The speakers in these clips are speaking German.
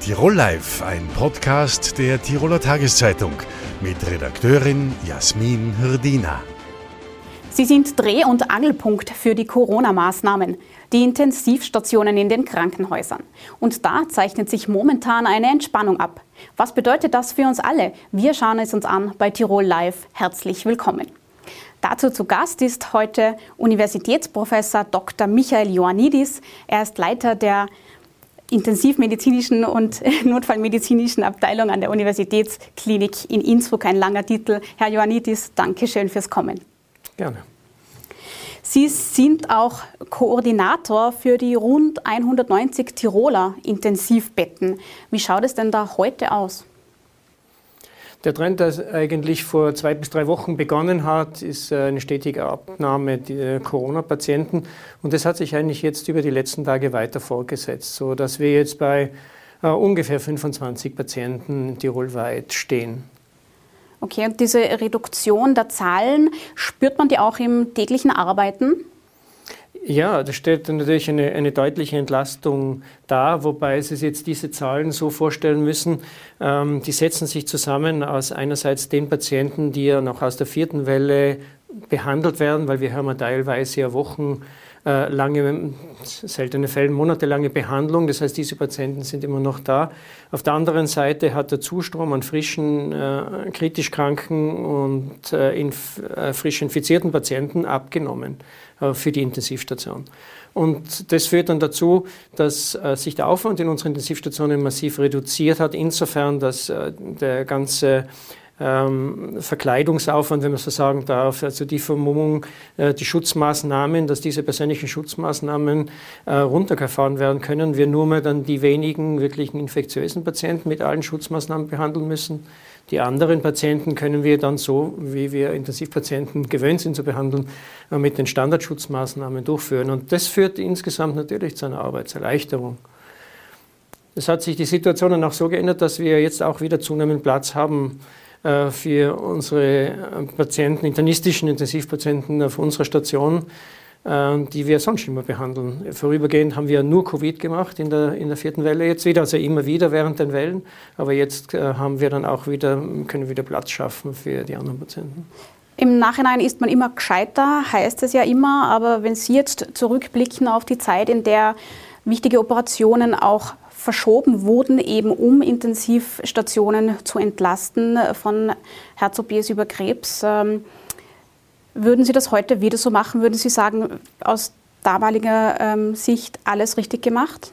Tirol Live, ein Podcast der Tiroler Tageszeitung mit Redakteurin Jasmin Hirdina. Sie sind Dreh- und Angelpunkt für die Corona-Maßnahmen, die Intensivstationen in den Krankenhäusern. Und da zeichnet sich momentan eine Entspannung ab. Was bedeutet das für uns alle? Wir schauen es uns an bei Tirol Live. Herzlich willkommen. Dazu zu Gast ist heute Universitätsprofessor Dr. Michael Ioannidis. Er ist Leiter der intensivmedizinischen und notfallmedizinischen Abteilung an der Universitätsklinik in Innsbruck. Ein langer Titel. Herr Ioannidis, danke schön fürs Kommen. Gerne. Sie sind auch Koordinator für die rund 190 Tiroler Intensivbetten. Wie schaut es denn da heute aus? Der Trend, der eigentlich vor zwei bis drei Wochen begonnen hat, ist äh, eine stetige Abnahme der Corona-Patienten. Und das hat sich eigentlich jetzt über die letzten Tage weiter fortgesetzt, sodass wir jetzt bei uh, ungefähr 25 Patienten tirolweit stehen. Okay, und diese Reduktion der Zahlen, spürt man die auch im täglichen Arbeiten? Ja, da stellt natürlich eine, eine, deutliche Entlastung dar, wobei Sie jetzt diese Zahlen so vorstellen müssen, ähm, die setzen sich zusammen aus einerseits den Patienten, die ja noch aus der vierten Welle behandelt werden, weil wir haben ja teilweise ja Wochen äh, seltene Fälle, monatelange Behandlung. Das heißt, diese Patienten sind immer noch da. Auf der anderen Seite hat der Zustrom an frischen, äh, kritisch kranken und äh, inf äh, frisch infizierten Patienten abgenommen für die Intensivstation. Und das führt dann dazu, dass äh, sich der Aufwand in unseren Intensivstationen massiv reduziert hat, insofern, dass der ganze ähm, Verkleidungsaufwand, wenn man so sagen darf, also die Vermummung, äh, die Schutzmaßnahmen, dass diese persönlichen Schutzmaßnahmen äh, runtergefahren werden können, wir nur mehr dann die wenigen wirklichen infektiösen Patienten mit allen Schutzmaßnahmen behandeln müssen. Die anderen Patienten können wir dann so, wie wir Intensivpatienten gewöhnt sind zu behandeln, äh, mit den Standardschutzmaßnahmen durchführen. Und das führt insgesamt natürlich zu einer Arbeitserleichterung. Es hat sich die Situation dann auch so geändert, dass wir jetzt auch wieder zunehmend Platz haben für unsere Patienten, internistischen Intensivpatienten auf unserer Station, äh, die wir sonst immer behandeln. Vorübergehend haben wir nur Covid gemacht in der, in der vierten Welle jetzt wieder, also immer wieder während den Wellen. Aber jetzt äh, haben wir dann auch wieder, können wieder Platz schaffen für die anderen Patienten. Im Nachhinein ist man immer gescheiter, heißt es ja immer. Aber wenn Sie jetzt zurückblicken auf die Zeit, in der wichtige Operationen auch verschoben wurden, eben um Intensivstationen zu entlasten von Herz-OPs über Krebs. Ähm, würden Sie das heute wieder so machen? Würden Sie sagen, aus damaliger ähm, Sicht alles richtig gemacht?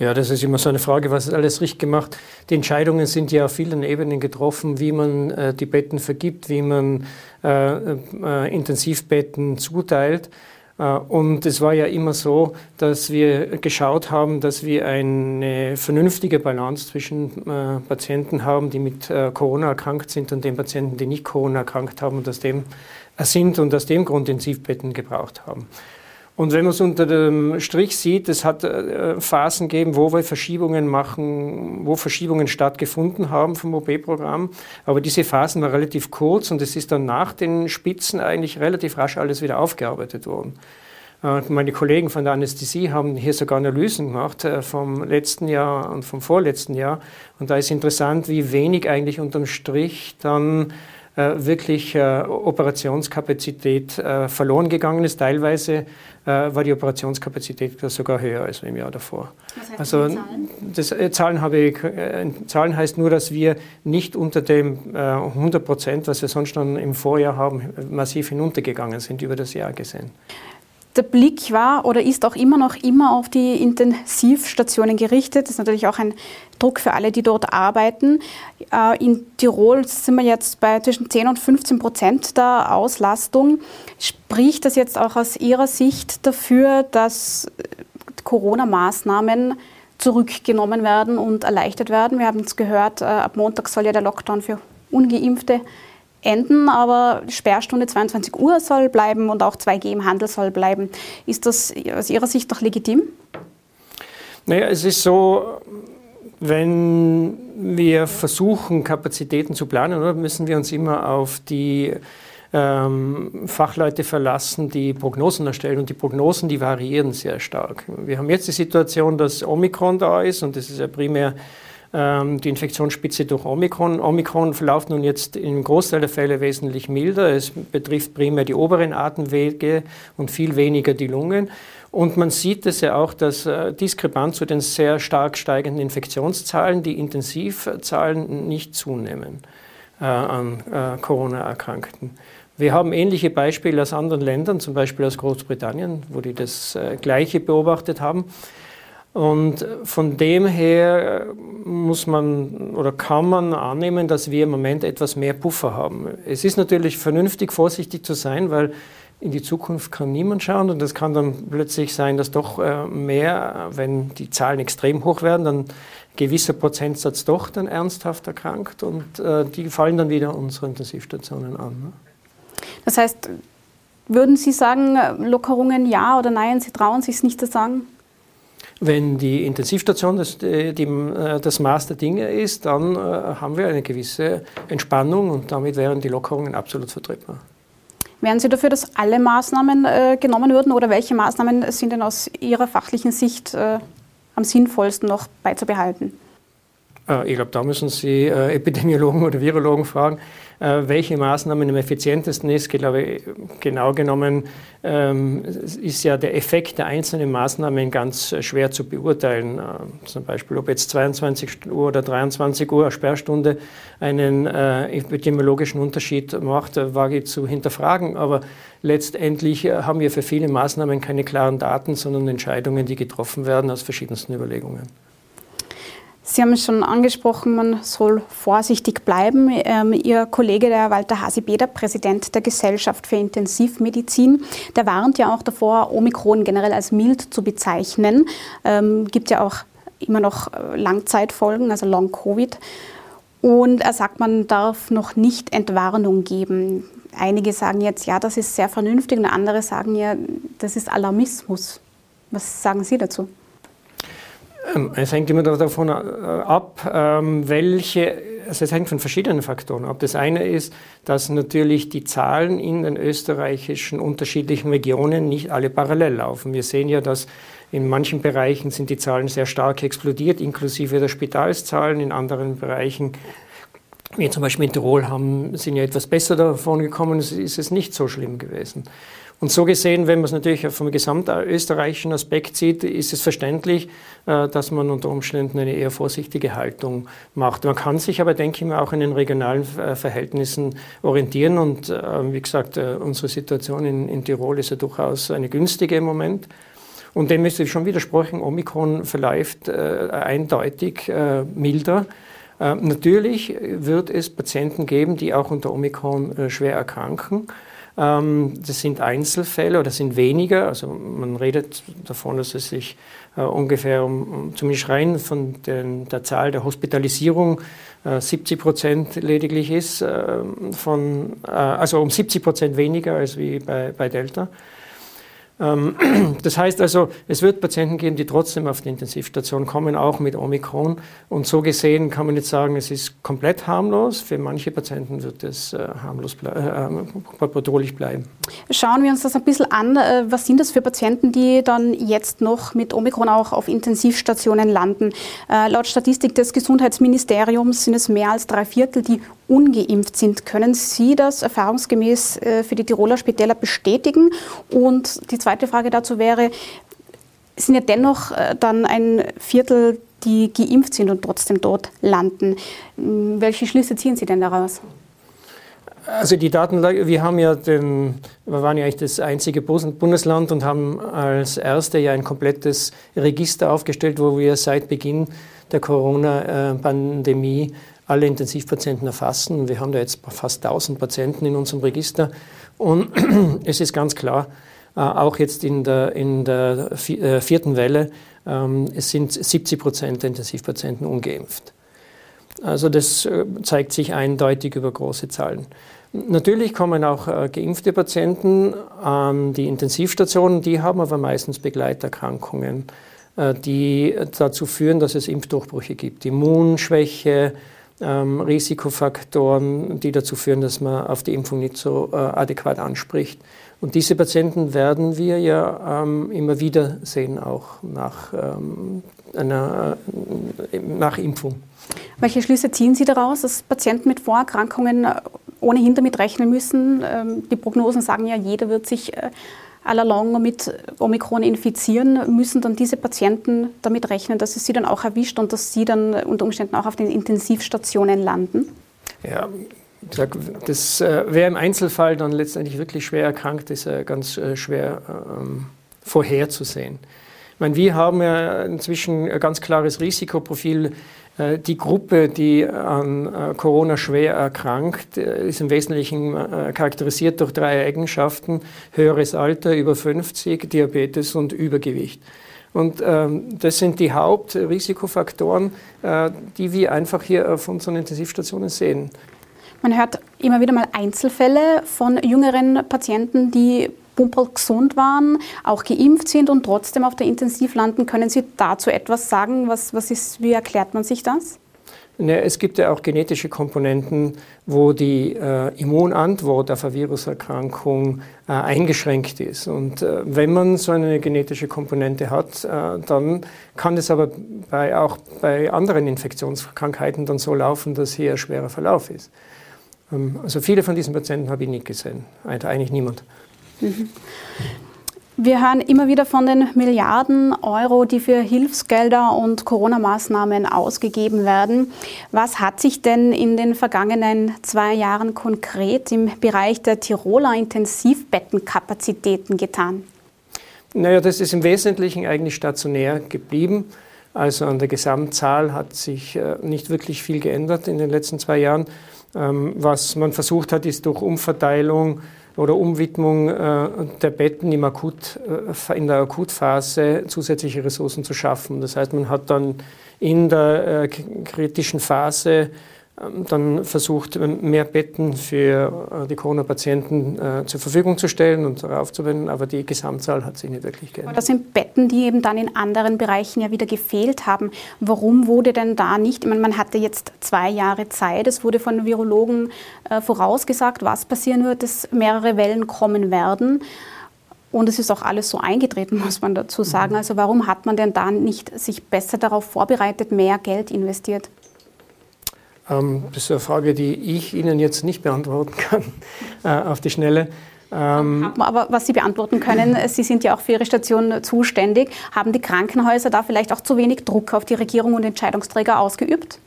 Ja, das ist immer so eine Frage, was ist alles richtig gemacht? Die Entscheidungen sind ja auf vielen Ebenen getroffen, wie man äh, die Betten vergibt, wie man äh, äh, Intensivbetten zuteilt. Äh, und es war ja immer so, dass wir geschaut haben, dass wir eine vernünftige Balance zwischen äh, Patienten haben, die mit äh, Corona erkrankt sind und den Patienten, die nicht Corona erkrankt haben und aus dem sind und aus dem Grund Intensivbetten gebraucht haben. Und wenn man es unter dem Strich sieht, es hat äh, Phasen gegeben, wo wir Verschiebungen machen, wo Verschiebungen stattgefunden haben vom OP-Programm. Aber diese Phasen waren relativ kurz und es ist dann nach den Spitzen eigentlich relativ rasch alles wieder aufgearbeitet worden. Äh, meine Kollegen von der Anästhesie haben hier sogar Analysen gemacht äh, vom letzten Jahr und vom vorletzten Jahr. Und da ist interessant, wie wenig eigentlich unterm Strich dann wirklich äh, Operationskapazität äh, verloren gegangen ist. Teilweise war die Operationskapazität sogar höher als im Jahr davor. Was heißt also Zahlen? Das, Zahlen, habe ich, Zahlen heißt nur, dass wir nicht unter dem 100 Prozent, was wir sonst schon im Vorjahr haben, massiv hinuntergegangen sind über das Jahr gesehen der Blick war oder ist auch immer noch immer auf die Intensivstationen gerichtet. Das ist natürlich auch ein Druck für alle, die dort arbeiten. Äh, in Tirol sind wir jetzt bei zwischen 10 und 15 Prozent der Auslastung. Spricht das jetzt auch aus Ihrer Sicht dafür, dass Corona-Maßnahmen zurückgenommen werden und erleichtert werden? Wir haben es gehört, äh, ab Montag soll ja der Lockdown für Ungeimpfte enden, aber Sperrstunde 22 Uhr soll bleiben und auch 2G im Handel soll bleiben. Ist das aus Ihrer Sicht doch legitim? Naja, es ist so, wenn wir versuchen, Kapazitäten zu planen, oder, müssen wir uns immer auf die ähm, Fachleute verlassen, die Prognosen erstellen. Und die Prognosen, die variieren sehr stark. Wir haben jetzt die Situation, dass Omikron da ist und das ist ja primär die Infektionsspitze durch Omikron. Omikron verläuft nun jetzt im Großteil der Fälle wesentlich milder. Es betrifft primär die oberen Atemwege und viel weniger die Lungen. Und man sieht es ja auch, dass äh, diskrepant zu den sehr stark steigenden Infektionszahlen die Intensivzahlen nicht zunehmen äh, an äh, Corona-Erkrankten. Wir haben ähnliche Beispiele aus anderen Ländern, zum Beispiel aus Großbritannien, wo die das äh, Gleiche beobachtet haben. Und von dem her muss man oder kann man annehmen, dass wir im Moment etwas mehr Puffer haben. Es ist natürlich vernünftig, vorsichtig zu sein, weil in die Zukunft kann niemand schauen und es kann dann plötzlich sein, dass doch äh, mehr, wenn die Zahlen extrem hoch werden, dann gewisser Prozentsatz doch dann ernsthaft erkrankt und äh, die fallen dann wieder unsere Intensivstationen an. Ne? Das heißt, würden Sie sagen, Lockerungen ja oder nein, Sie trauen sich es nicht zu sagen? Wenn die Intensivstation das, die, äh, das Maß der Dinge ist, dann äh, haben wir eine gewisse Entspannung und damit wären die Lockerungen absolut vertretbar. Wären Sie dafür, dass alle Maßnahmen äh, genommen würden oder welche Maßnahmen sind denn aus Ihrer fachlichen Sicht äh, am sinnvollsten noch beizubehalten? Äh, ich glaube, da müssen Sie äh, Epidemiologen oder Virologen fragen, äh, welche Maßnahmen am effizientesten ist. Ich glaube, genau genommen ähm, ist ja der Effekt der einzelnen Maßnahmen ganz schwer zu beurteilen. Zum Beispiel, ob jetzt 22 Uhr oder 23 Uhr Sperrstunde einen epidemiologischen Unterschied macht, wage ich zu hinterfragen. Aber letztendlich haben wir für viele Maßnahmen keine klaren Daten, sondern Entscheidungen, die getroffen werden aus verschiedensten Überlegungen. Sie haben es schon angesprochen, man soll vorsichtig bleiben. Ähm, Ihr Kollege, der Walter Hasibeder, Präsident der Gesellschaft für Intensivmedizin, der warnt ja auch davor, Omikron generell als mild zu bezeichnen. Ähm, gibt ja auch immer noch äh, Langzeitfolgen, also Long-Covid. Und er sagt, man darf noch nicht Entwarnung geben. Einige sagen jetzt, ja, das ist sehr vernünftig und andere sagen ja, das ist Alarmismus. Was sagen Sie dazu? Ähm, es hängt immer davon äh, ab, ähm, welche, also es hängt von verschiedenen Faktoren ab. Das eine ist, dass natürlich die Zahlen in den österreichischen unterschiedlichen Regionen nicht alle parallel laufen. Wir sehen ja, dass in manchen Bereichen sind die Zahlen sehr stark explodiert, inklusive der Spitalszahlen. In anderen Bereichen, wie zum Beispiel in Tirol, haben, sind ja etwas besser davon gekommen, ist es nicht so schlimm gewesen. Und so gesehen, wenn man es natürlich vom gesamtösterreichischen Aspekt sieht, ist es verständlich, äh, dass man unter Umständen eine eher vorsichtige Haltung macht. Man kann sich aber, denke ich mal, auch in den regionalen äh, Verhältnissen orientieren. Und äh, wie gesagt, unsere Situation in, in Tirol ist ja durchaus eine günstige im Moment. Und dem müsste ich schon widersprechen, Omikron verläuft eindeutig milder. natürlich wird es Patienten geben, die auch unter Omikron schwer erkranken. Ähm, das sind Einzelfälle oder sind weniger. Also man redet davon, dass es sich äh, ungefähr um, zumindest rein von den, der Zahl der Hospitalisierung 70 äh, Prozent lediglich ist, äh, von, also um 70 Prozent weniger als wie bei, bei Delta. Ähm, das heißt also, es wird Patienten geben, die trotzdem auf die Intensivstation kommen, auch mit Omikron. Und so gesehen kann man nicht sagen, es ist komplett harmlos. Für manche Patienten wird es äh, harmlos ble äh, bedrohlich bleiben. Schauen wir uns das ein bisschen an. Äh, was sind das für Patienten, die dann jetzt noch mit Omikron auch auf Intensivstationen landen? Äh, laut Statistik des Gesundheitsministeriums sind es mehr als drei Viertel, die ungeimpft sind. Können Sie das erfahrungsgemäß äh, für die Tiroler Spitäler bestätigen? Und die zweite Frage dazu wäre, sind ja dennoch äh, dann ein Viertel, die geimpft sind und trotzdem dort landen. Hm, welche Schlüsse ziehen Sie denn daraus? Also die Datenlage, wir haben ja den, wir waren ja eigentlich das einzige Bundesland und haben als erste ja ein komplettes Register aufgestellt, wo wir seit Beginn der Corona-Pandemie alle Intensivpatienten erfassen. Wir haben da jetzt fast 1000 Patienten in unserem Register. Und es ist ganz klar, äh, auch jetzt in der, in der äh, vierten Welle, ähm, es sind 70 Prozent der Intensivpatienten ungeimpft. Also das äh, zeigt sich eindeutig über große Zahlen. Natürlich kommen auch geimpfte Patienten an die Intensivstationen, die haben aber meistens Begleiterkrankungen, die dazu führen, dass es Impfdurchbrüche gibt. Immunschwäche, ähm, Risikofaktoren, die dazu führen, dass man auf die Impfung nicht so äh, adäquat anspricht. Und diese Patienten werden wir ja ähm, immer wieder sehen, auch nach, ähm, einer, äh, nach Impfung. Welche Schlüsse ziehen Sie daraus, dass Patienten mit Vorerkrankungen ohnehin damit rechnen müssen? Ähm, die Prognosen sagen ja, jeder wird sich äh, allalong mit Omikron infizieren, müssen dann diese Patienten damit rechnen, dass es sie dann auch erwischt und dass sie dann unter Umständen auch auf den Intensivstationen landen? Ja, das, äh, wer im Einzelfall dann letztendlich wirklich schwer erkrankt, ist äh, ganz äh, schwer ähm, vorherzusehen. Ich meine, wir haben ja inzwischen ein ganz klares Risikoprofil. Äh, die Gruppe, die an äh, Corona schwer erkrankt, äh, ist im Wesentlichen charakterisiert durch drei Eigenschaften. Höheres Alter, über 50, Diabetes und Übergewicht. Und ähm, das sind die Hauptrisikofaktoren, die wir einfach hier auf unseren Intensivstationen sehen. Man hört immer wieder mal Einzelfälle von jüngeren Patienten, die pumperl gesund waren, auch geimpft sind und trotzdem auf der Intensiv landen. Können Sie dazu etwas sagen? Was, was ist, wie erklärt man sich das? Es gibt ja auch genetische Komponenten, wo die äh, Immunantwort auf eine Viruserkrankung äh, eingeschränkt ist. Und äh, wenn man so eine genetische Komponente hat, äh, dann kann es aber bei, auch bei anderen Infektionskrankheiten dann so laufen, dass hier ein schwerer Verlauf ist. Ähm, also viele von diesen Patienten habe ich nicht gesehen, eigentlich niemand. Mhm. Wir hören immer wieder von den Milliarden Euro, die für Hilfsgelder und Corona-Maßnahmen ausgegeben werden. Was hat sich denn in den vergangenen zwei Jahren konkret im Bereich der Tiroler Intensivbettenkapazitäten getan? Naja, das ist im Wesentlichen eigentlich stationär geblieben. Also an der Gesamtzahl hat sich äh, nicht wirklich viel geändert in den letzten zwei Jahren. Ähm, was man versucht hat, ist durch Umverteilung oder Umwidmung äh, der Betten im Akut, äh, in der Akutphase zusätzliche Ressourcen zu schaffen. Das heißt, man hat dann in der äh, kritischen Phase dann versucht, mehr Betten für äh, die Corona-Patienten äh, zur Verfügung zu stellen und aufzuwenden, aber die Gesamtzahl hat sich nicht wirklich geändert. Das sind Betten, die eben dann in anderen Bereichen ja wieder gefehlt haben. Warum wurde denn da nicht, ich meine, man hatte jetzt zwei Jahre Zeit, es wurde von Virologen äh, vorausgesagt, was passieren wird, dass mehrere Wellen kommen werden. Und es ist auch alles so eingetreten, muss man dazu sagen. Mhm. Also warum hat man denn da nicht sich besser darauf vorbereitet, mehr Geld investiert? Ähm, das ist eine Frage, die ich Ihnen jetzt nicht beantworten kann äh, auf die Schnelle. Ähm, Aber was Sie beantworten können, Sie sind ja auch für Ihre Station zuständig. Haben die Krankenhäuser da vielleicht auch zu wenig Druck auf die Regierung und Entscheidungsträger ausgeübt?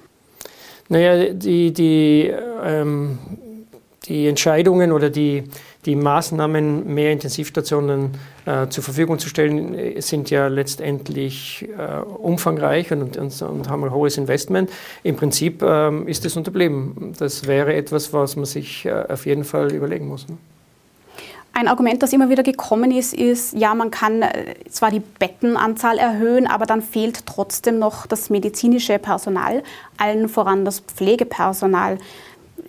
Naja, die, die, ähm, die Entscheidungen oder die, die Maßnahmen, mehr Intensivstationen äh, zur Verfügung zu stellen, äh, sind ja letztendlich äh, umfangreich und, und, und, haben ein hohes Investment. Im Prinzip ähm, ist es unterblieben. Das wäre etwas, was man sich äh, auf jeden Fall überlegen muss. Ne? Ein Argument, das immer wieder gekommen ist, ist, ja, man kann äh, zwar die Bettenanzahl erhöhen, aber dann fehlt trotzdem noch das medizinische Personal, allen voran das Pflegepersonal.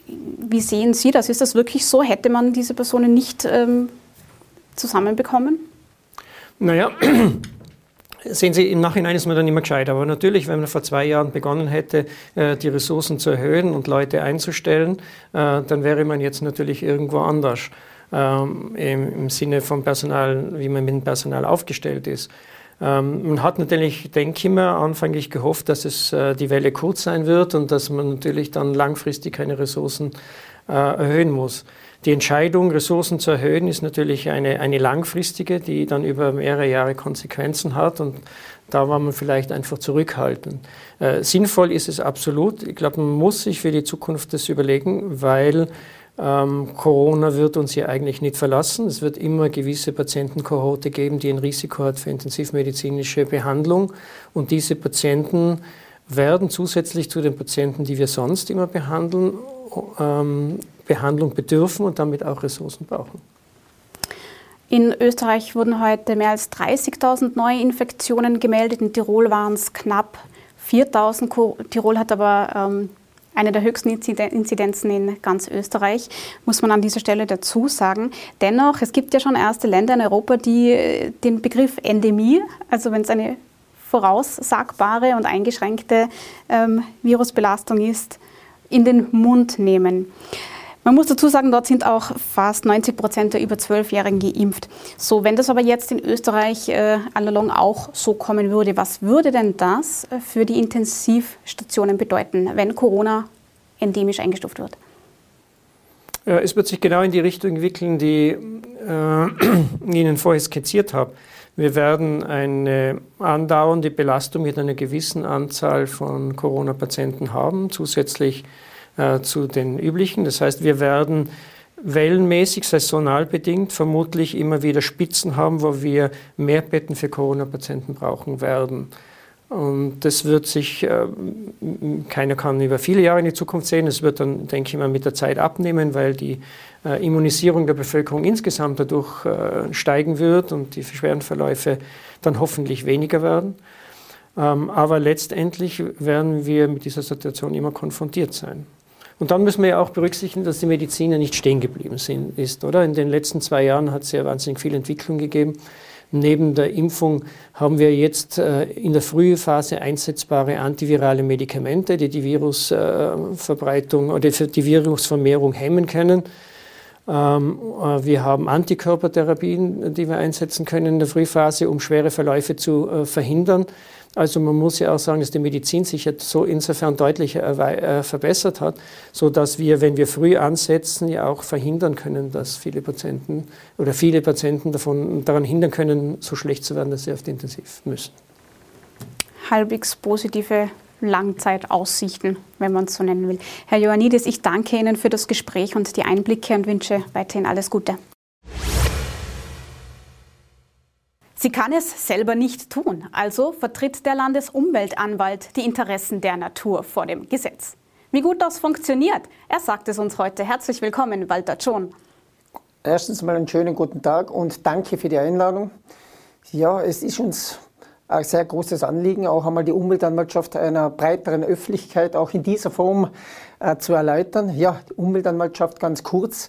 Wie sehen Sie das? Ist das wirklich so? Hätte man diese Personen nicht ähm, zusammenbekommen? Naja, Sehen Sie, im Nachhinein ist man dann immer gescheit. Aber natürlich, wenn man vor zwei Jahren begonnen hätte, äh, die Ressourcen zu erhöhen und Leute einzustellen, äh, dann wäre man jetzt natürlich irgendwo anders ähm, im Sinne vom Personal, wie man mit dem Personal aufgestellt ist. Ähm, man hat natürlich, denke ich mir, anfänglich gehofft, dass es äh, die Welle kurz sein wird und dass man natürlich dann langfristig keine Ressourcen äh, erhöhen muss. Die Entscheidung, Ressourcen zu erhöhen, ist natürlich eine, eine langfristige, die dann über mehrere Jahre Konsequenzen hat und da war man vielleicht einfach zurückhaltend. Äh, sinnvoll ist es absolut. Ich glaube, man muss sich für die Zukunft das überlegen, weil ähm, Corona wird uns ja eigentlich nicht verlassen. Es wird immer gewisse Patientenkohorte geben, die ein Risiko hat für intensivmedizinische Behandlung. Und diese Patienten werden zusätzlich zu den Patienten, die wir sonst immer behandeln, ähm, Behandlung bedürfen und damit auch Ressourcen brauchen. In Österreich wurden heute mehr als 30.000 neue Infektionen gemeldet. In Tirol waren es knapp 4.000. Tirol hat aber ähm, eine der höchsten Inzidenzen in ganz Österreich, muss man an dieser Stelle dazu sagen. Dennoch, es gibt ja schon erste Länder in Europa, die äh, den Begriff Endemie, also wenn es eine voraussagbare und eingeschränkte ähm, Virusbelastung ist, in den Mund nehmen. Man muss dazu sagen, dort sind auch fast 90 Prozent der über 12-Jährigen geimpft. So, wenn das aber jetzt in Österreich äh, allalong auch so kommen würde, was würde denn das äh, für die Intensivstationen bedeuten, wenn Corona endemisch eingestuft wird? Es wird sich genau in die Richtung entwickeln, die äh, Ihnen vorher skizziert habe. Wir werden eine andauernde Belastung mit einer gewissen Anzahl von Corona-Patienten haben, zusätzlich äh, zu den üblichen. Das heißt, wir werden wellenmäßig, saisonal bedingt, vermutlich immer wieder Spitzen haben, wo wir mehr Betten für Corona-Patienten brauchen werden. Und das wird sich, äh, keiner kann über viele Jahre in die Zukunft sehen. Es wird dann, denke ich mal, mit der Zeit abnehmen, weil die äh, Immunisierung der Bevölkerung insgesamt dadurch steigen wird und die schweren Verläufe dann hoffentlich weniger werden. Ähm, aber letztendlich werden wir mit dieser Situation immer konfrontiert sein. Und dann müssen wir ja auch berücksichtigen, dass die Medizin ja nicht stehen geblieben sind, ist, oder? In den letzten zwei Jahren hat es ja wahnsinnig viel Entwicklung gegeben. Neben der Impfung haben wir jetzt äh, in der Frühphase einsetzbare antivirale Medikamente, die die Virusverbreitung oder die Virusvermehrung hemmen können. Ähm, äh, wir haben Antikörpertherapien, die wir einsetzen können in der Frühphase, um schwere Verläufe zu äh, verhindern. Also man muss ja auch sagen, dass die Medizin sich jetzt so insofern deutlich äh, verbessert hat, so dass wir, wenn wir früh ansetzen, ja auch verhindern können, dass viele Patienten oder viele Patienten davon daran hindern können, so schlecht zu werden, dass sie auf die Intensiv müssen. Halbwegs positive Langzeitaussichten, wenn man es so nennen will. Herr Ioannidis, ich danke Ihnen für das Gespräch und die Einblicke und wünsche weiterhin alles Gute. Sie kann es selber nicht tun, also vertritt der Landesumweltanwalt die Interessen der Natur vor dem Gesetz. Wie gut das funktioniert, er sagt es uns heute. Herzlich willkommen, Walter John. Erstens mal einen schönen guten Tag und danke für die Einladung. Ja, es ist uns ein sehr großes Anliegen, auch einmal die Umweltanwaltschaft einer breiteren Öffentlichkeit auch in dieser Form äh, zu erläutern. Ja, die Umweltanwaltschaft ganz kurz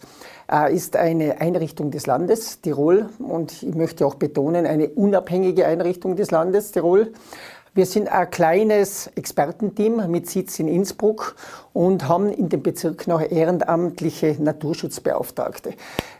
äh, ist eine Einrichtung des Landes Tirol und ich möchte auch betonen, eine unabhängige Einrichtung des Landes Tirol. Wir sind ein kleines Expertenteam mit Sitz in Innsbruck und haben in dem Bezirk noch ehrenamtliche Naturschutzbeauftragte.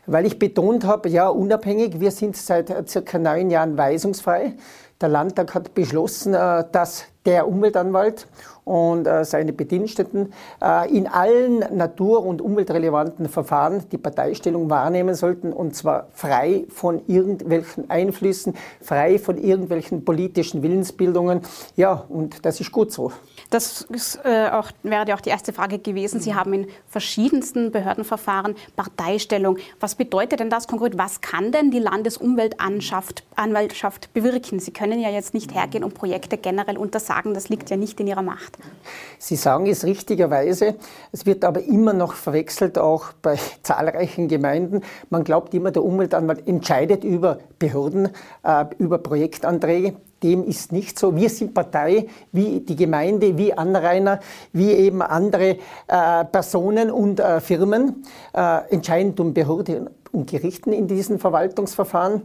Weil ich betont habe, ja, unabhängig, wir sind seit circa neun Jahren weisungsfrei. Der Landtag hat beschlossen, äh, dass der Umweltanwalt und äh, seine Bediensteten äh, in allen natur- und umweltrelevanten Verfahren die Parteistellung wahrnehmen sollten und zwar frei von irgendwelchen Einflüssen, frei von irgendwelchen politischen Willensbildungen. Ja, und das ist gut so. Das ist, äh, auch, wäre auch die erste Frage gewesen. Sie haben in verschiedensten Behördenverfahren Parteistellung. Was bedeutet denn das konkret? Was kann denn die Landesumweltanwaltschaft bewirken? Sie können ja jetzt nicht hergehen und Projekte generell untersagen. Das liegt ja nicht in Ihrer Macht. Sie sagen es richtigerweise. Es wird aber immer noch verwechselt, auch bei zahlreichen Gemeinden. Man glaubt immer, der Umweltanwalt entscheidet über Behörden, äh, über Projektanträge. Dem ist nicht so. Wir sind Partei wie die Gemeinde, wie Anrainer, wie eben andere äh, Personen und äh, Firmen. Äh, entscheidend um Behörden und Gerichten in diesen Verwaltungsverfahren.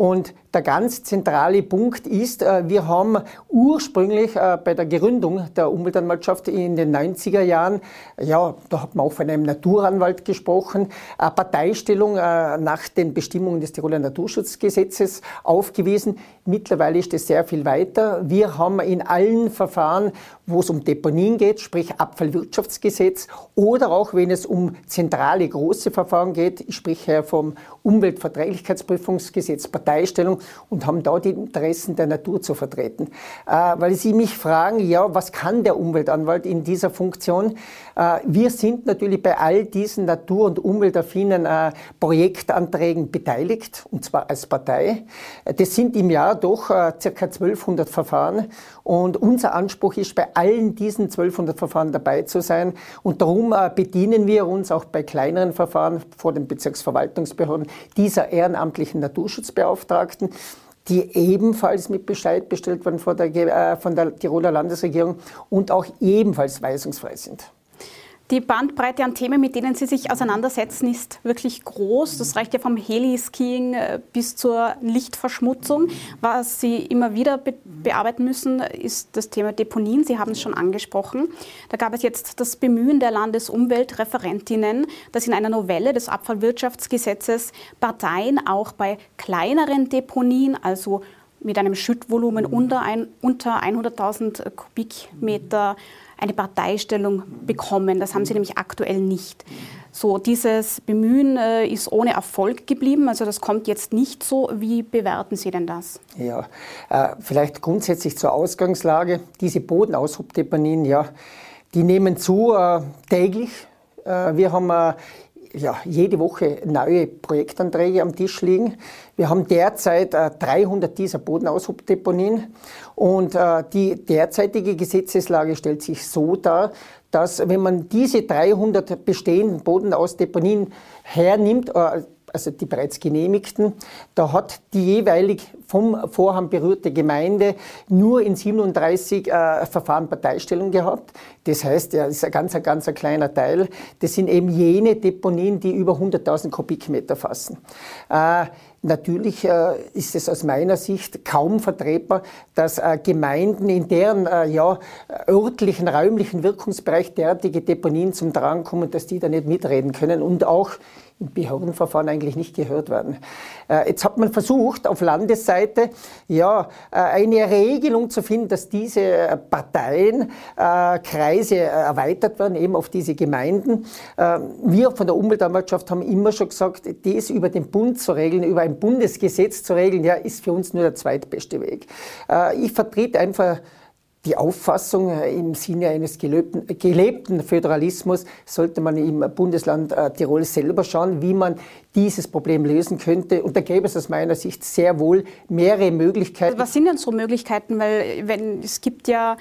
Und der ganz zentrale Punkt ist, äh, wir haben ursprünglich äh, bei der Gründung der Umweltanwaltschaft in den 90er Jahren, ja, da hat man auch von einem Naturanwalt gesprochen, eine Parteistellung äh, nach den Bestimmungen des Tiroler Naturschutzgesetzes aufgewiesen. Mittlerweile ist es sehr viel weiter. Wir haben in allen Verfahren, wo es um Deponien geht, sprich Abfallwirtschaftsgesetz, oder auch wenn es um zentrale große Verfahren geht, ich spreche vom Umweltverträglichkeitsprüfungsgesetz Parteistellung und haben da die Interessen der Natur zu vertreten. Äh, weil Sie mich fragen, ja, was kann der Umweltanwalt in dieser Funktion? Äh, wir sind natürlich bei all diesen natur- und umweltaffinen äh, Projektanträgen beteiligt, und zwar als Partei. Das sind im Jahr doch ca. 1200 Verfahren und unser Anspruch ist, bei allen diesen 1200 Verfahren dabei zu sein. Und darum bedienen wir uns auch bei kleineren Verfahren vor den Bezirksverwaltungsbehörden dieser ehrenamtlichen Naturschutzbeauftragten die ebenfalls mit Bescheid bestellt wurden von der, äh, von der Tiroler Landesregierung und auch ebenfalls weisungsfrei sind. Die Bandbreite an Themen, mit denen Sie sich auseinandersetzen, ist wirklich groß. Das reicht ja vom Heliskiing äh, bis zur Lichtverschmutzung. Was Sie immer wieder be bearbeiten müssen, ist das Thema Deponien. Sie haben es schon angesprochen. Da gab es jetzt das Bemühen der Landesumweltreferentinnen, dass in einer Novelle des Abfallwirtschaftsgesetzes Parteien auch bei kleineren Deponien, also mit einem Schüttvolumen unter, ein, unter 100.000 Kubikmeter eine Parteistellung bekommen. Das haben sie nämlich aktuell nicht. So, dieses Bemühen äh, ist ohne Erfolg geblieben. Also das kommt jetzt nicht so. Wie bewerten Sie denn das? Ja, äh, vielleicht grundsätzlich zur Ausgangslage. Diese Bodenaushubdeponien, ja, die nehmen zu äh, täglich. Äh, wir haben äh, ja, jede Woche neue Projektanträge am Tisch liegen. Wir haben derzeit äh, 300 dieser Bodenaushubdeponien und äh, die derzeitige Gesetzeslage stellt sich so dar, dass wenn man diese 300 bestehenden Bodenausdeponien hernimmt, äh, also die bereits genehmigten, da hat die jeweilig vom Vorhaben berührte Gemeinde nur in 37 äh, Verfahren Parteistellung gehabt. Das heißt, ja, das ist ein ganz, ein ganz ein kleiner Teil. Das sind eben jene Deponien, die über 100.000 Kubikmeter fassen. Äh, Natürlich äh, ist es aus meiner Sicht kaum vertretbar, dass äh, Gemeinden in deren äh, ja, örtlichen, räumlichen Wirkungsbereich derartige Deponien zum Tragen kommen, dass die da nicht mitreden können und auch im Behördenverfahren eigentlich nicht gehört werden. Äh, jetzt hat man versucht, auf Landesseite ja, äh, eine Regelung zu finden, dass diese Parteien, äh, Kreise erweitert werden, eben auf diese Gemeinden. Wir von der Umweltanwaltschaft haben immer schon gesagt, das über den Bund zu regeln, über ein Bundesgesetz zu regeln, ja, ist für uns nur der zweitbeste Weg. Ich vertrete einfach die Auffassung äh, im Sinne eines gelebten, gelebten, Föderalismus sollte man im Bundesland äh, Tirol selber schauen, wie man dieses Problem lösen könnte. Und da gäbe es aus meiner Sicht sehr wohl mehrere Möglichkeiten. Was sind denn so Möglichkeiten? Weil wenn, es gibt ja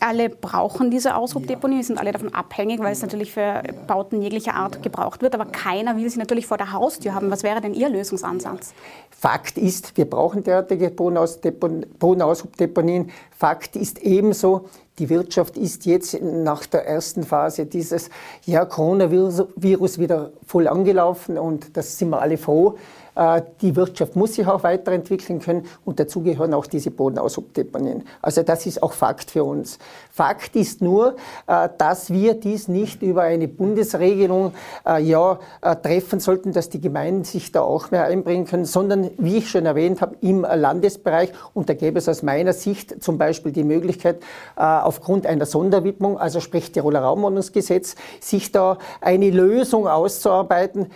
alle brauchen diese Aushubdeponie, sind alle davon abhängig, weil es natürlich für Bauten jeglicher Art gebraucht wird. Aber keiner will sie natürlich vor der Haustür haben. Was wäre denn Ihr Lösungsansatz? Fakt ist, wir brauchen derartige Bodenaushubdeponien. Fakt ist ebenso, die Wirtschaft ist jetzt nach der ersten Phase dieses ja, Coronavirus wieder voll angelaufen und das sind wir alle froh. Äh, die Wirtschaft muss sich auch weiterentwickeln können und dazu gehören auch diese Bodenaushubdeponien. Also das ist auch Fakt für uns. Fakt ist nur, äh, dass wir dies nicht über eine Bundesregelung äh, ja, treffen sollten, dass die Gemeinden sich da auch mehr einbringen können, sondern wie ich schon erwähnt habe, im Landesbereich und da gäbe es aus meiner Sicht zum Beispiel die Möglichkeit, aufgrund einer Sonderwidmung, also sprich Tiroler Raumordnungsgesetz, sich da eine Lösung auszuarbeiten,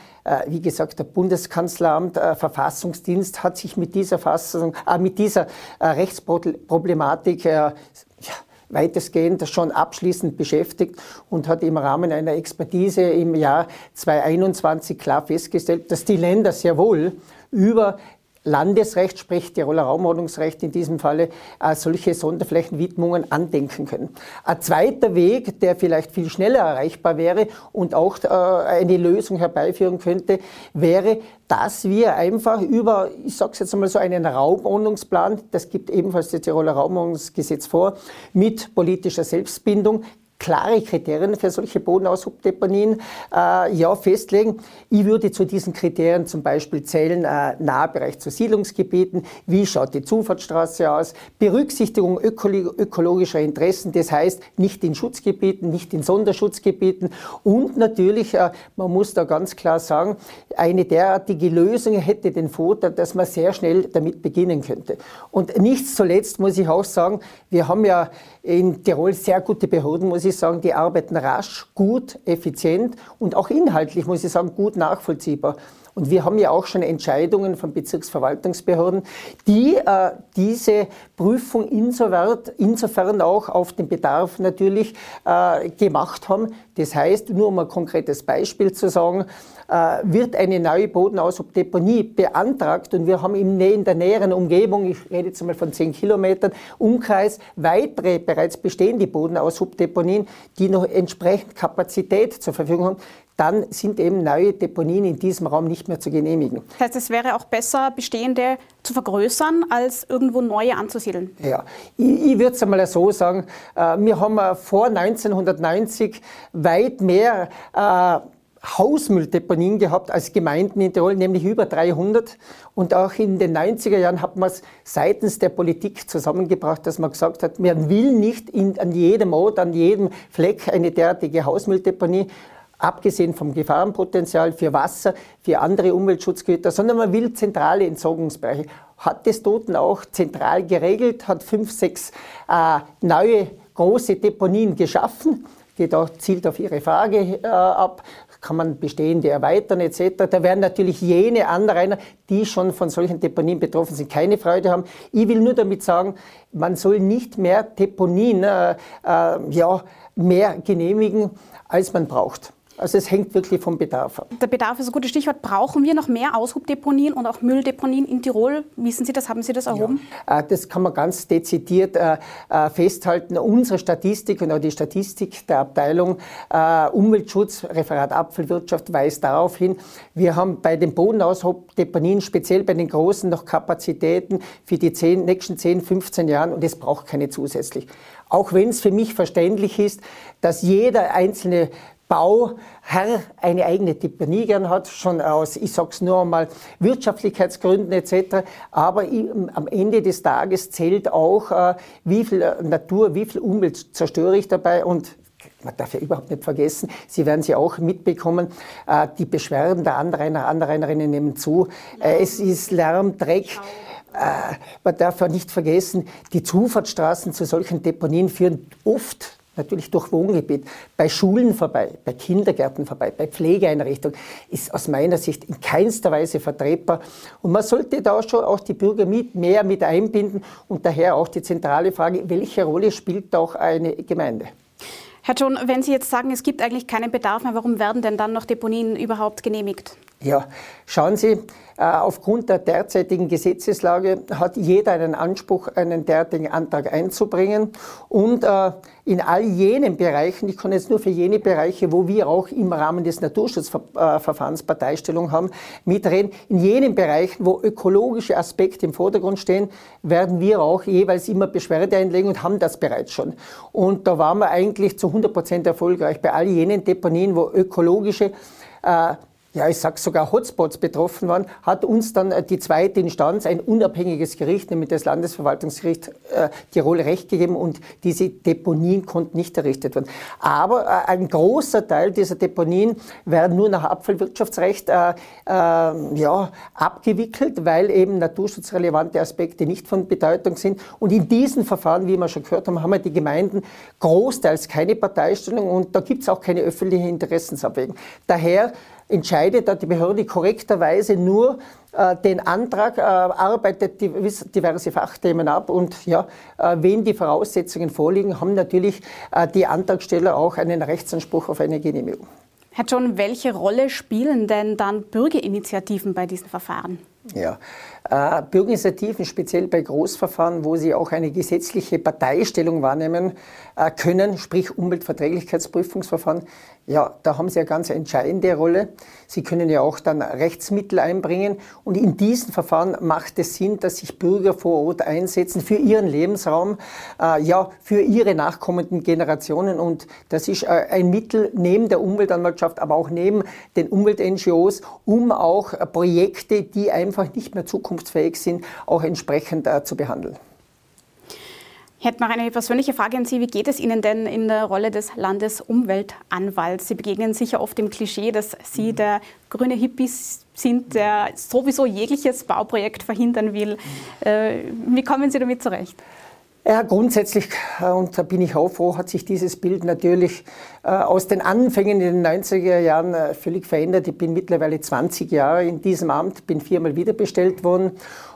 wie gesagt, der Bundeskanzleramt, äh, Verfassungsdienst hat sich mit dieser, Fassung, äh, mit dieser Rechtsproblematik ja, weitestgehend schon abschließend beschäftigt und hat im Rahmen einer Expertise im Jahr 2021 klar festgestellt, dass die Länder sehr wohl über Landesrecht, sprich Tiroler Raumordnungsrecht in diesem Falle, äh, solche Sonderflächenwidmungen andenken können. Ein zweiter Weg, der vielleicht viel schneller erreichbar wäre und auch äh, eine Lösung herbeiführen könnte, wäre, dass wir einfach über, ich sage es jetzt einmal so, einen Raumordnungsplan, das gibt ebenfalls das Tiroler Raumordnungsgesetz vor, mit politischer Selbstbindung klare Kriterien für solche Bodenaushubdeponien äh, ja, festlegen. Ich würde zu diesen Kriterien zum Beispiel zählen, äh, Nahbereich zu Siedlungsgebieten, wie schaut die Zufahrtsstraße aus, Berücksichtigung ökolo ökologischer Interessen, das heißt nicht in Schutzgebieten, nicht in Sonderschutzgebieten und natürlich, äh, man muss da ganz klar sagen, eine derartige Lösung hätte den Vorteil, dass man sehr schnell damit beginnen könnte. Und nicht zuletzt muss ich auch sagen, wir haben ja in Tirol sehr gute Behörden, muss ich sagen, die arbeiten rasch, gut, effizient und auch inhaltlich, muss ich sagen, gut nachvollziehbar. Und wir haben ja auch schon Entscheidungen von Bezirksverwaltungsbehörden, die äh, diese Prüfung insofern, insofern auch auf den Bedarf natürlich äh, gemacht haben. Das heißt, nur um ein konkretes Beispiel zu sagen, äh, wird eine neue Bodenaushubdeponie beantragt und wir haben in der näheren Umgebung, ich rede jetzt mal von 10 Kilometern Umkreis, weitere bereits bestehende Bodenaushubdeponien, die noch entsprechend Kapazität zur Verfügung haben, dann sind eben neue Deponien in diesem Raum nicht mehr zu genehmigen. Das heißt, es wäre auch besser, bestehende zu vergrößern, als irgendwo neue anzusiedeln? Ja, ich, ich würde es einmal so sagen, äh, wir haben äh, vor 1990 weit mehr äh, Hausmülldeponien gehabt als Gemeinden in Tirol, nämlich über 300. Und auch in den 90er Jahren hat man es seitens der Politik zusammengebracht, dass man gesagt hat, man will nicht in, an jedem Ort, an jedem Fleck eine derartige Hausmülldeponie, abgesehen vom Gefahrenpotenzial für Wasser, für andere Umweltschutzgüter, sondern man will zentrale Entsorgungsbereiche. Hat das Toten auch zentral geregelt, hat fünf, sechs äh, neue große Deponien geschaffen geht auch, zielt auf Ihre Frage äh, ab, kann man bestehende erweitern etc. Da werden natürlich jene Anrainer, die schon von solchen Deponien betroffen sind, keine Freude haben. Ich will nur damit sagen, man soll nicht mehr Deponien äh, äh, ja, mehr genehmigen, als man braucht. Also es hängt wirklich vom Bedarf ab. Der Bedarf ist ein gutes Stichwort. Brauchen wir noch mehr Aushubdeponien und auch Mülldeponien in Tirol? Wissen Sie das? Haben Sie das erhoben? Ja, äh, das kann man ganz dezidiert äh, äh, festhalten. Unsere Statistik und auch die Statistik der Abteilung Umweltschutz, Referat Apfelwirtschaft weist darauf hin, wir haben bei den Bodenaushubdeponien, speziell bei den großen, noch Kapazitäten für die 10, nächsten 10, 15 Jahre und es braucht keine zusätzlich. Auch wenn es für mich verständlich ist, dass jeder einzelne Bauherr eine eigene Deponie gern hat, schon aus, ich sage es nur einmal, Wirtschaftlichkeitsgründen etc. Aber am Ende des Tages zählt auch, äh, wie viel Natur, wie viel Umwelt zerstöre ich dabei und man darf ja überhaupt nicht vergessen, Sie werden sie auch mitbekommen, äh, die Beschwerden der Anrainer, Anrainerinnen nehmen zu. Äh, es ist Lärm, Dreck. Man darf ja nicht vergessen, die Zufahrtsstraßen zu solchen Deponien führen oft natürlich durch Wohngebiet, bei Schulen vorbei, bei Kindergärten vorbei, bei Pflegeeinrichtungen, ist aus meiner Sicht in keinster Weise vertretbar. Und man sollte da schon auch die Bürger mit, mehr mit einbinden und daher auch die zentrale Frage, welche Rolle spielt auch eine Gemeinde? Herr John, wenn Sie jetzt sagen, es gibt eigentlich keinen Bedarf mehr, warum werden denn dann noch Deponien überhaupt genehmigt? Ja, schauen Sie, äh, aufgrund der derzeitigen Gesetzeslage hat jeder einen Anspruch, einen derartigen Antrag einzubringen. Und äh, in all jenen Bereichen, ich kann jetzt nur für jene Bereiche, wo wir auch im Rahmen des Naturschutzverfahrens Parteistellung haben, mitreden, in jenen Bereichen, wo ökologische Aspekte im Vordergrund stehen, werden wir auch jeweils immer Beschwerde einlegen und haben das bereits schon. Und da waren wir eigentlich zu 100 Prozent erfolgreich bei all jenen Deponien, wo ökologische äh, ja, ich sage sogar Hotspots betroffen waren, hat uns dann äh, die zweite Instanz, ein unabhängiges Gericht, nämlich das Landesverwaltungsgericht äh, Tirol, Recht gegeben und diese Deponien konnten nicht errichtet werden. Aber äh, ein großer Teil dieser Deponien werden nur nach Abfallwirtschaftsrecht äh, äh, ja, abgewickelt, weil eben naturschutzrelevante Aspekte nicht von Bedeutung sind. Und in diesen Verfahren, wie wir schon gehört haben, haben wir die Gemeinden großteils keine Parteistellung und da gibt es auch keine öffentliche Interessensabwägung. Daher entscheidet da die Behörde korrekterweise nur äh, den Antrag, äh, arbeitet diverse Fachthemen ab und ja, äh, wenn die Voraussetzungen vorliegen, haben natürlich äh, die Antragsteller auch einen Rechtsanspruch auf eine Genehmigung. Herr John, welche Rolle spielen denn dann Bürgerinitiativen bei diesen Verfahren? Ja, äh, Bürgerinitiativen, speziell bei Großverfahren, wo sie auch eine gesetzliche Parteistellung wahrnehmen äh, können, sprich Umweltverträglichkeitsprüfungsverfahren, ja, da haben sie eine ganz entscheidende Rolle. Sie können ja auch dann Rechtsmittel einbringen und in diesen Verfahren macht es Sinn, dass sich Bürger vor Ort einsetzen für ihren Lebensraum, äh, ja, für ihre nachkommenden Generationen und das ist äh, ein Mittel neben der Umweltanwaltschaft, aber auch neben den Umwelt-NGOs, um auch Projekte, die einfach nicht mehr zukommen, zukunftsfähig sind, auch entsprechend äh, zu behandeln. Ich hätte noch eine persönliche Frage an Sie. Wie geht es Ihnen denn in der Rolle des Landesumweltanwalts? Sie begegnen sicher oft dem Klischee, dass Sie der grüne Hippie sind, der sowieso jegliches Bauprojekt verhindern will. Äh, wie kommen Sie damit zurecht? Ja, grundsätzlich, äh, und da bin ich auch froh, hat sich dieses Bild natürlich äh, aus den Anfängen in den 90er Jahren äh, völlig verändert. Ich bin mittlerweile 20 Jahre in diesem Amt, bin viermal wiederbestellt worden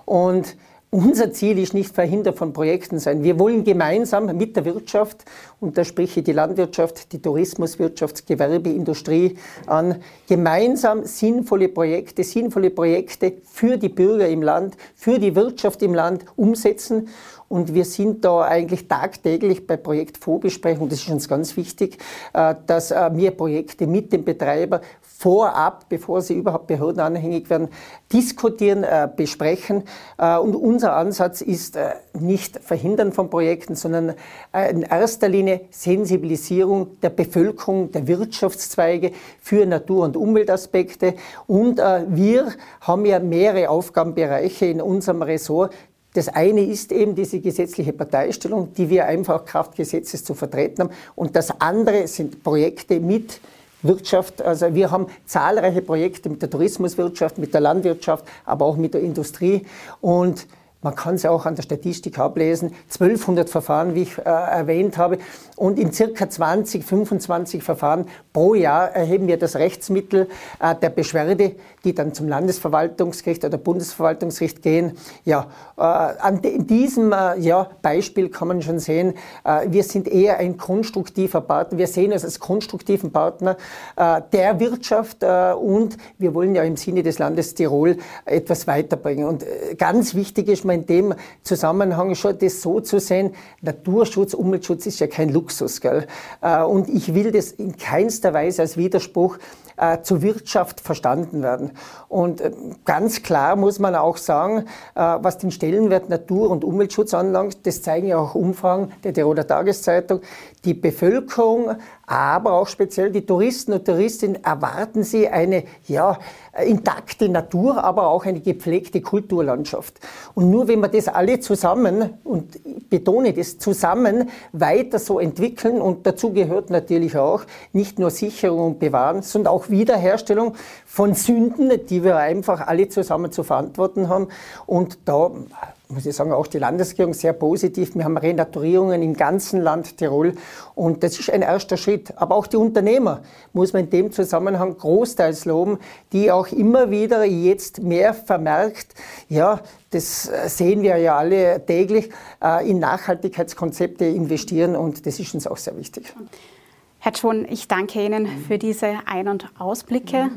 und unser Ziel ist nicht Verhinder von Projekten sein. Wir wollen gemeinsam mit der Wirtschaft, und da spreche ich die Landwirtschaft, die Tourismuswirtschaft, Gewerbe, Industrie an, gemeinsam sinnvolle Projekte, sinnvolle Projekte für die Bürger im Land, für die Wirtschaft im Land umsetzen. Und wir sind da eigentlich tagtäglich bei Projektvorbesprechungen, das ist uns ganz wichtig, äh, dass äh, wir Projekte mit dem Betreiber vorab, bevor sie überhaupt behördenanhängig werden, diskutieren, äh, besprechen. Und unser Ansatz ist nicht Verhindern von Projekten, sondern in erster Linie Sensibilisierung der Bevölkerung, der Wirtschaftszweige für Natur- und Umweltaspekte. Und wir haben ja mehrere Aufgabenbereiche in unserem Ressort, das eine ist eben diese gesetzliche Parteistellung, die wir einfach Kraft Gesetzes zu vertreten haben. Und das andere sind Projekte mit Wirtschaft. Also wir haben zahlreiche Projekte mit der Tourismuswirtschaft, mit der Landwirtschaft, aber auch mit der Industrie. Und man kann es ja auch an der Statistik ablesen. 1200 Verfahren, wie ich äh, erwähnt habe. Und in circa 20, 25 Verfahren pro Jahr erheben wir das Rechtsmittel äh, der Beschwerde, die dann zum Landesverwaltungsgericht oder Bundesverwaltungsgericht gehen. Ja, äh, an in diesem äh, ja, Beispiel kann man schon sehen, wir sind eher ein konstruktiver Partner. Wir sehen uns als konstruktiven Partner der Wirtschaft und wir wollen ja im Sinne des Landes Tirol etwas weiterbringen. Und ganz wichtig ist, man in dem Zusammenhang schon das so zu sehen, Naturschutz, Umweltschutz ist ja kein Luxus. Gell? Äh, und ich will das in keinster Weise als Widerspruch äh, zur Wirtschaft verstanden werden. Und äh, ganz klar muss man auch sagen, äh, was den Stellenwert Natur- und Umweltschutz anlangt, das zeigen ja auch Umfragen der Tiroler Tageszeitung, die Bevölkerung, aber auch speziell die Touristen und Touristinnen erwarten sie eine ja, intakte Natur, aber auch eine gepflegte Kulturlandschaft. Und nur wenn wir das alle zusammen, und ich betone das, zusammen weiter so entwickeln, und dazu gehört natürlich auch nicht nur Sicherung und Bewahren, sondern auch Wiederherstellung von Sünden, die wir einfach alle zusammen zu verantworten haben. Und da muss ich sagen, auch die Landesregierung sehr positiv. Wir haben Renaturierungen im ganzen Land Tirol und das ist ein erster Schritt. Aber auch die Unternehmer muss man in dem Zusammenhang großteils loben, die auch immer wieder jetzt mehr vermerkt, ja, das sehen wir ja alle täglich, äh, in Nachhaltigkeitskonzepte investieren und das ist uns auch sehr wichtig. Herr Schon, ich danke Ihnen für diese Ein- und Ausblicke.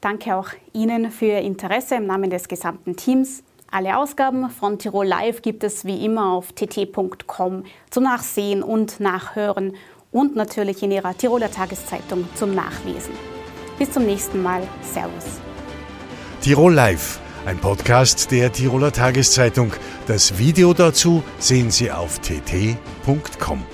Danke auch Ihnen für Ihr Interesse im Namen des gesamten Teams. Alle Ausgaben von Tirol Live gibt es wie immer auf tt.com zum Nachsehen und Nachhören und natürlich in Ihrer Tiroler Tageszeitung zum Nachlesen. Bis zum nächsten Mal. Servus. Tirol Live, ein Podcast der Tiroler Tageszeitung. Das Video dazu sehen Sie auf tt.com.